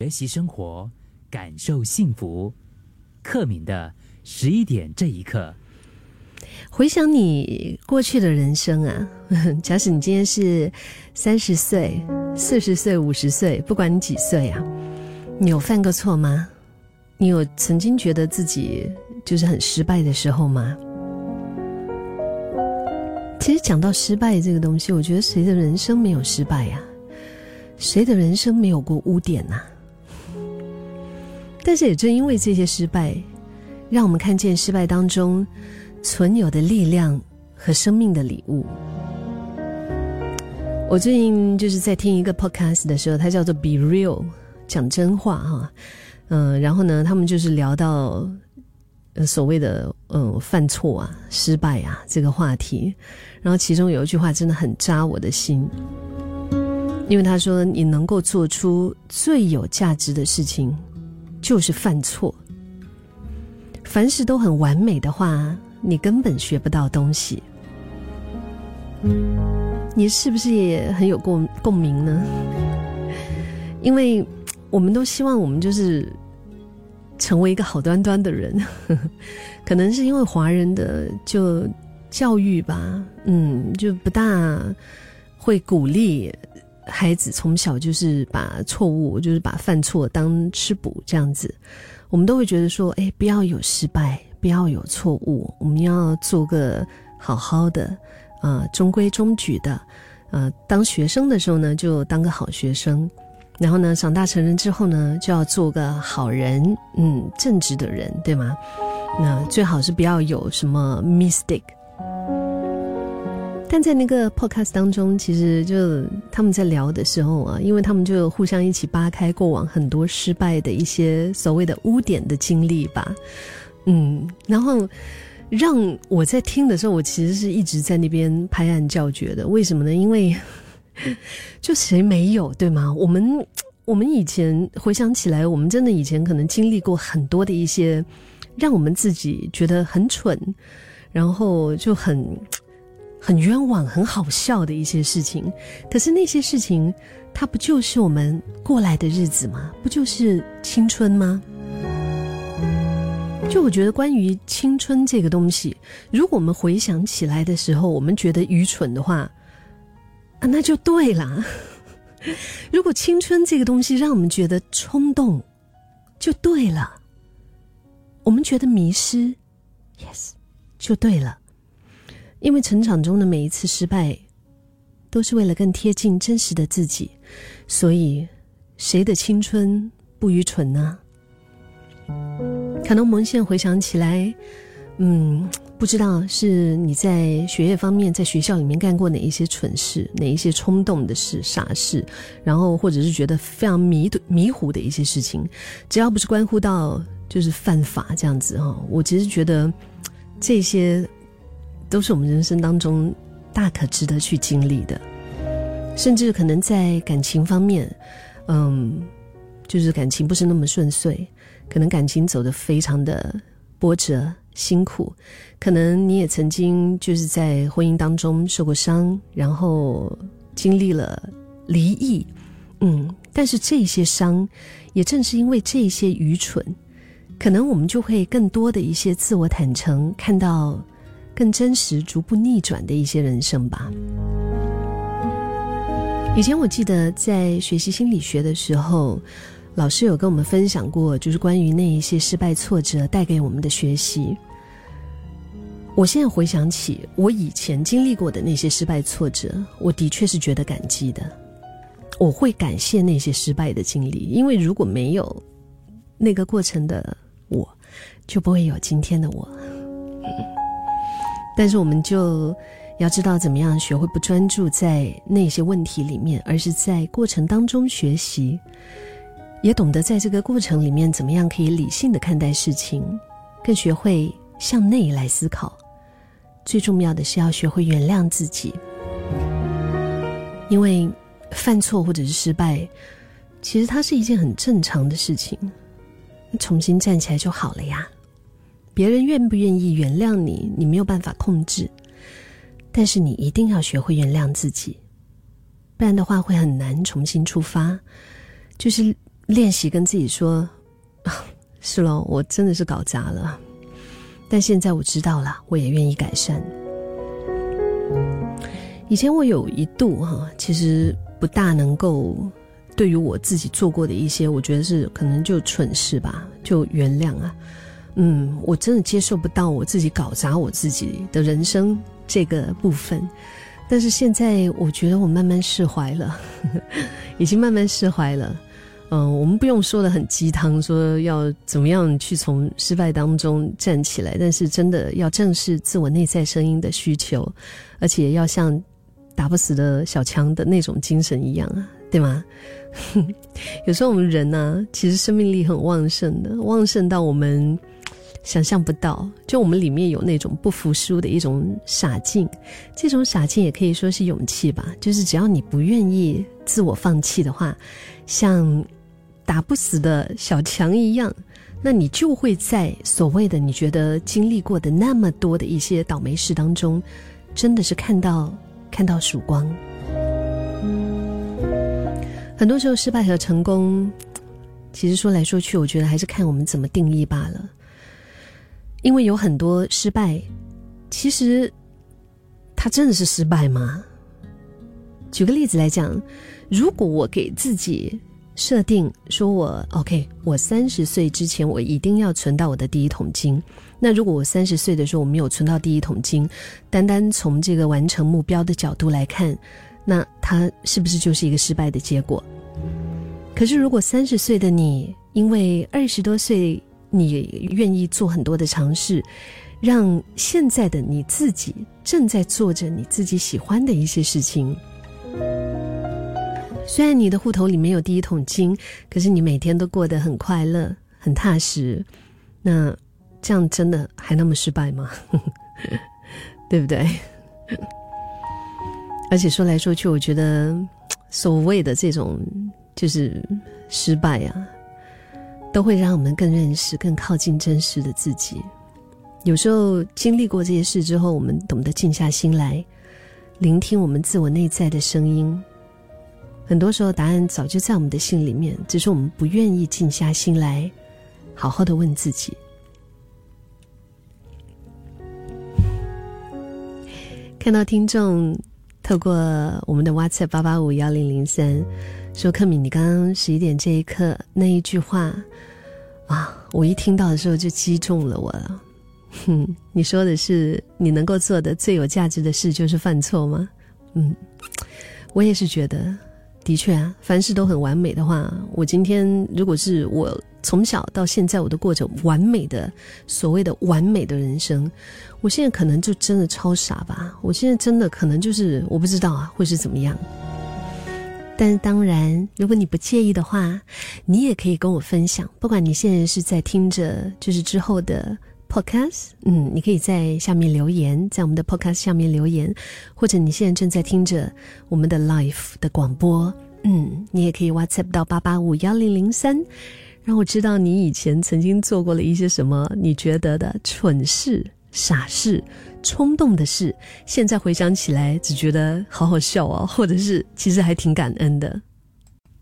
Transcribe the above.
学习生活，感受幸福。克敏的十一点这一刻，回想你过去的人生啊，假使你今天是三十岁、四十岁、五十岁，不管你几岁啊，你有犯过错吗？你有曾经觉得自己就是很失败的时候吗？其实讲到失败这个东西，我觉得谁的人生没有失败呀？谁的人生没有过污点呐？但是也正因为这些失败，让我们看见失败当中存有的力量和生命的礼物。我最近就是在听一个 podcast 的时候，它叫做 “Be Real”，讲真话哈。嗯，然后呢，他们就是聊到所谓的嗯犯错啊、失败啊这个话题。然后其中有一句话真的很扎我的心，因为他说：“你能够做出最有价值的事情。”就是犯错。凡事都很完美的话，你根本学不到东西。你是不是也很有共共鸣呢？因为我们都希望我们就是成为一个好端端的人，可能是因为华人的就教育吧，嗯，就不大会鼓励。孩子从小就是把错误，就是把犯错当吃补这样子，我们都会觉得说，哎，不要有失败，不要有错误，我们要做个好好的，啊，中规中矩的，呃，当学生的时候呢，就当个好学生，然后呢，长大成人之后呢，就要做个好人，嗯，正直的人，对吗？那最好是不要有什么 mistake。但在那个 podcast 当中，其实就他们在聊的时候啊，因为他们就互相一起扒开过往很多失败的一些所谓的污点的经历吧，嗯，然后让我在听的时候，我其实是一直在那边拍案叫绝的。为什么呢？因为 就谁没有对吗？我们我们以前回想起来，我们真的以前可能经历过很多的一些让我们自己觉得很蠢，然后就很。很冤枉、很好笑的一些事情，可是那些事情，它不就是我们过来的日子吗？不就是青春吗？就我觉得，关于青春这个东西，如果我们回想起来的时候，我们觉得愚蠢的话，啊，那就对了。如果青春这个东西让我们觉得冲动，就对了。我们觉得迷失，yes，就对了。因为成长中的每一次失败，都是为了更贴近真实的自己，所以谁的青春不愚蠢呢？可能我们现在回想起来，嗯，不知道是你在学业方面，在学校里面干过哪一些蠢事，哪一些冲动的事、傻事，然后或者是觉得非常迷迷糊的一些事情，只要不是关乎到就是犯法这样子哈，我其实觉得这些。都是我们人生当中大可值得去经历的，甚至可能在感情方面，嗯，就是感情不是那么顺遂，可能感情走得非常的波折辛苦，可能你也曾经就是在婚姻当中受过伤，然后经历了离异，嗯，但是这些伤，也正是因为这些愚蠢，可能我们就会更多的一些自我坦诚，看到。更真实、逐步逆转的一些人生吧。以前我记得在学习心理学的时候，老师有跟我们分享过，就是关于那一些失败挫折带给我们的学习。我现在回想起我以前经历过的那些失败挫折，我的确是觉得感激的。我会感谢那些失败的经历，因为如果没有那个过程的我，就不会有今天的我。但是我们就要知道怎么样学会不专注在那些问题里面，而是在过程当中学习，也懂得在这个过程里面怎么样可以理性的看待事情，更学会向内来思考。最重要的是要学会原谅自己，因为犯错或者是失败，其实它是一件很正常的事情，重新站起来就好了呀。别人愿不愿意原谅你，你没有办法控制，但是你一定要学会原谅自己，不然的话会很难重新出发。就是练习跟自己说：“是喽，我真的是搞砸了。”但现在我知道了，我也愿意改善。以前我有一度哈，其实不大能够对于我自己做过的一些，我觉得是可能就蠢事吧，就原谅啊。嗯，我真的接受不到我自己搞砸我自己的人生这个部分。但是现在我觉得我慢慢释怀了，已经慢慢释怀了。嗯，我们不用说的很鸡汤，说要怎么样去从失败当中站起来，但是真的要正视自我内在声音的需求，而且要像打不死的小强的那种精神一样啊，对吗？有时候我们人呢，其实生命力很旺盛的，旺盛到我们想象不到。就我们里面有那种不服输的一种傻劲，这种傻劲也可以说是勇气吧。就是只要你不愿意自我放弃的话，像。打不死的小强一样，那你就会在所谓的你觉得经历过的那么多的一些倒霉事当中，真的是看到看到曙光。很多时候，失败和成功，其实说来说去，我觉得还是看我们怎么定义罢了。因为有很多失败，其实它真的是失败吗？举个例子来讲，如果我给自己。设定说，我 OK，我三十岁之前我一定要存到我的第一桶金。那如果我三十岁的时候我没有存到第一桶金，单单从这个完成目标的角度来看，那它是不是就是一个失败的结果？可是如果三十岁的你，因为二十多岁你愿意做很多的尝试，让现在的你自己正在做着你自己喜欢的一些事情。虽然你的户头里没有第一桶金，可是你每天都过得很快乐、很踏实，那这样真的还那么失败吗？对不对？而且说来说去，我觉得所谓的这种就是失败啊，都会让我们更认识、更靠近真实的自己。有时候经历过这些事之后，我们懂得静下心来，聆听我们自我内在的声音。很多时候，答案早就在我们的心里面，只是我们不愿意静下心来，好好的问自己。看到听众透过我们的 WhatsApp 八八五幺零零三说：“克敏，你刚刚十一点这一刻那一句话啊，我一听到的时候就击中了我了。哼，你说的是你能够做的最有价值的事就是犯错吗？嗯，我也是觉得。”的确啊，凡事都很完美的话，我今天如果是我从小到现在我都过着完美的所谓的完美的人生，我现在可能就真的超傻吧。我现在真的可能就是我不知道啊，会是怎么样。但当然，如果你不介意的话，你也可以跟我分享。不管你现在是在听着，就是之后的。Podcast，嗯，你可以在下面留言，在我们的 Podcast 下面留言，或者你现在正在听着我们的 Live 的广播，嗯，你也可以 WhatsApp 到八八五幺零零三，让我知道你以前曾经做过了一些什么你觉得的蠢事、傻事、冲动的事，现在回想起来只觉得好好笑哦，或者是其实还挺感恩的。